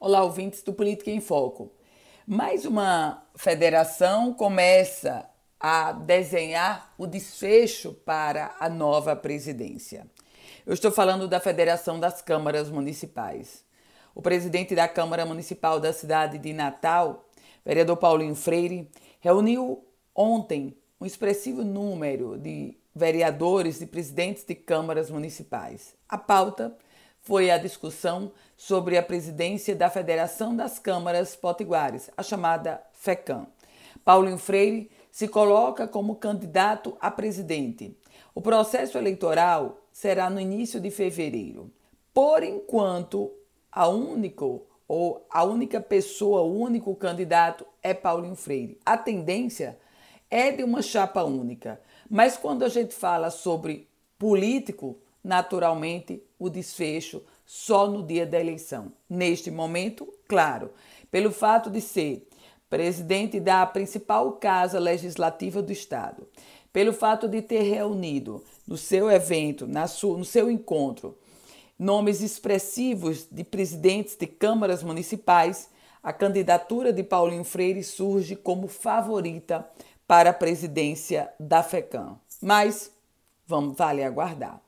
Olá, ouvintes do Política em Foco. Mais uma federação começa a desenhar o desfecho para a nova presidência. Eu estou falando da Federação das Câmaras Municipais. O presidente da Câmara Municipal da cidade de Natal, vereador Paulinho Freire, reuniu ontem um expressivo número de vereadores e presidentes de câmaras municipais. A pauta foi a discussão sobre a presidência da Federação das Câmaras Potiguares, a chamada FECAM. Paulinho Freire se coloca como candidato a presidente. O processo eleitoral será no início de fevereiro. Por enquanto, a único ou a única pessoa, o único candidato é Paulinho Freire. A tendência é de uma chapa única, mas quando a gente fala sobre político, naturalmente o desfecho só no dia da eleição. Neste momento, claro, pelo fato de ser presidente da principal casa legislativa do Estado, pelo fato de ter reunido no seu evento, na sua, no seu encontro, nomes expressivos de presidentes de câmaras municipais, a candidatura de Paulinho Freire surge como favorita para a presidência da FECAM. Mas vamos vale aguardar.